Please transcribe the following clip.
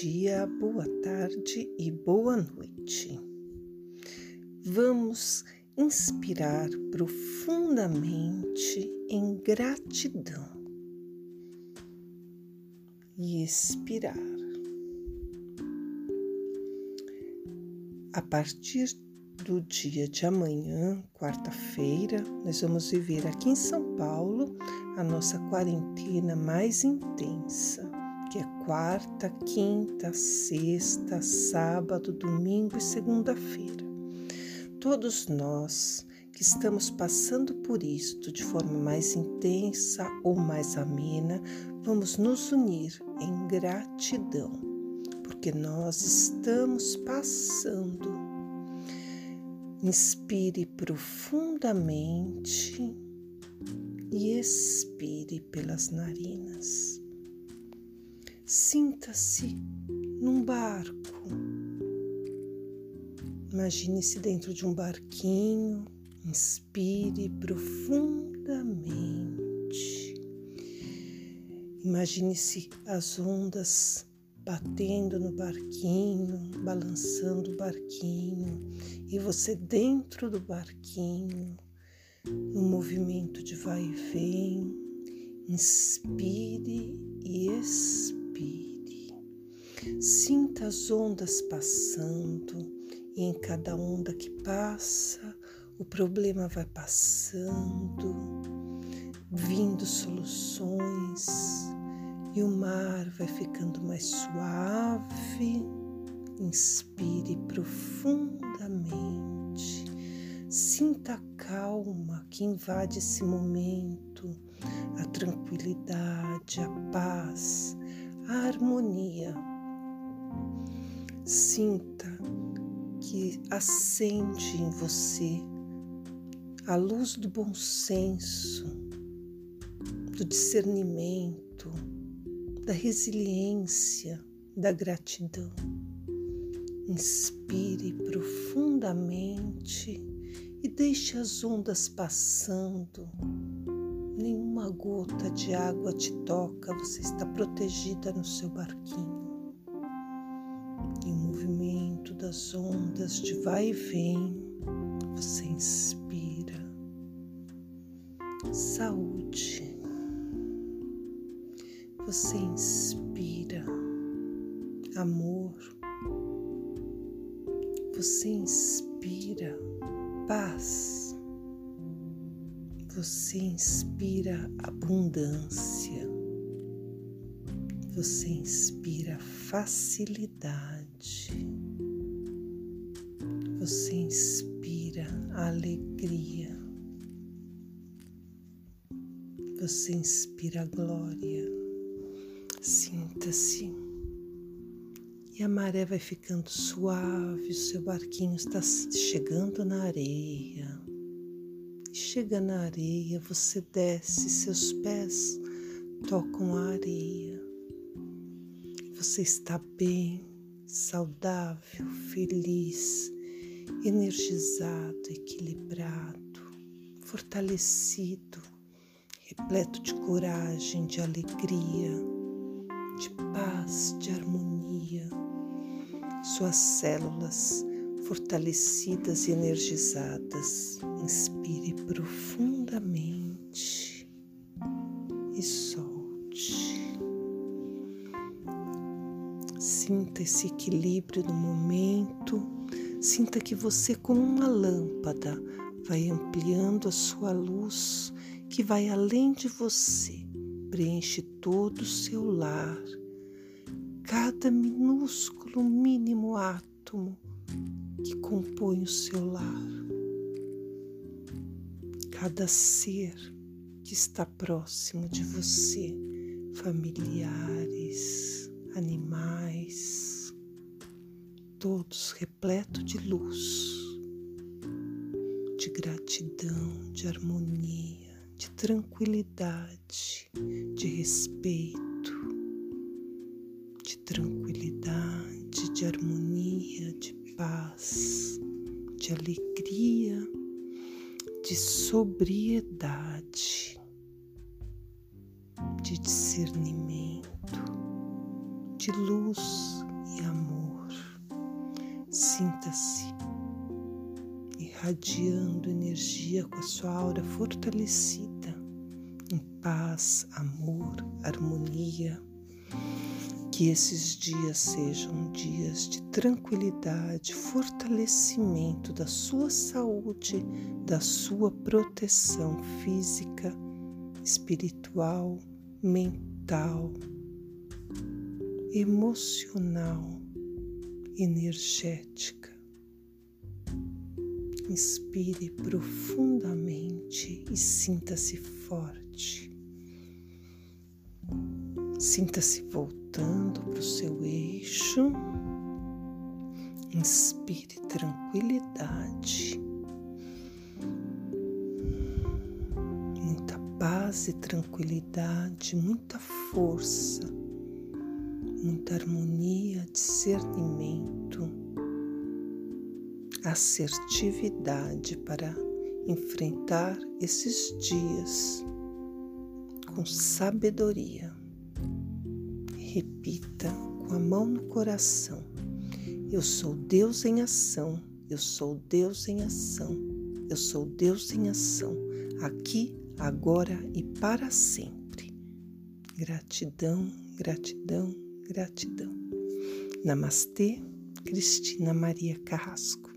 dia, boa tarde e boa noite. Vamos inspirar profundamente em gratidão e expirar. A partir do dia de amanhã, quarta-feira, nós vamos viver aqui em São Paulo a nossa quarentena mais intensa que é quarta, quinta, sexta, sábado, domingo e segunda-feira. Todos nós que estamos passando por isto de forma mais intensa ou mais amena, vamos nos unir em gratidão, porque nós estamos passando. Inspire profundamente e expire pelas narinas. Sinta-se num barco. Imagine-se dentro de um barquinho. Inspire profundamente. Imagine-se as ondas batendo no barquinho, balançando o barquinho, e você dentro do barquinho, no movimento de vai e vem. Inspire e expire respire. Sinta as ondas passando e em cada onda que passa, o problema vai passando, vindo soluções e o mar vai ficando mais suave. Inspire profundamente. Sinta a calma que invade esse momento, a tranquilidade, a paz, harmonia. Sinta que acende em você a luz do bom senso, do discernimento, da resiliência, da gratidão. Inspire profundamente e deixe as ondas passando nenhuma gota de água te toca, você está protegida no seu barquinho. E o movimento das ondas de vai e vem, você inspira saúde. Você inspira amor. Você inspira paz você inspira abundância, você inspira facilidade, você inspira alegria, você inspira glória. Sinta-se. E a maré vai ficando suave, o seu barquinho está chegando na areia chega na areia, você desce, seus pés tocam a areia. Você está bem, saudável, feliz, energizado, equilibrado, fortalecido, repleto de coragem, de alegria, de paz, de harmonia. Suas células fortalecidas e energizadas. Inspire profundamente e solte. Sinta esse equilíbrio no momento. Sinta que você, como uma lâmpada, vai ampliando a sua luz que vai além de você, preenche todo o seu lar, cada minúsculo, mínimo átomo que compõe o seu lar, cada ser que está próximo de você, familiares, animais, todos repletos de luz, de gratidão, de harmonia, de tranquilidade, de respeito, de tranquilidade, de harmonia, de paz, de alegria, de sobriedade, de discernimento, de luz e amor. Sinta-se irradiando energia com a sua aura fortalecida em paz, amor, harmonia que esses dias sejam dias de tranquilidade, fortalecimento da sua saúde, da sua proteção física, espiritual, mental, emocional, energética. Inspire profundamente e sinta-se forte. Sinta-se voltando para o seu eixo. Inspire tranquilidade. Muita paz e tranquilidade, muita força, muita harmonia, discernimento, assertividade para enfrentar esses dias com sabedoria. Repita com a mão no coração: Eu sou Deus em ação, eu sou Deus em ação, eu sou Deus em ação, aqui, agora e para sempre. Gratidão, gratidão, gratidão. Namastê, Cristina Maria Carrasco.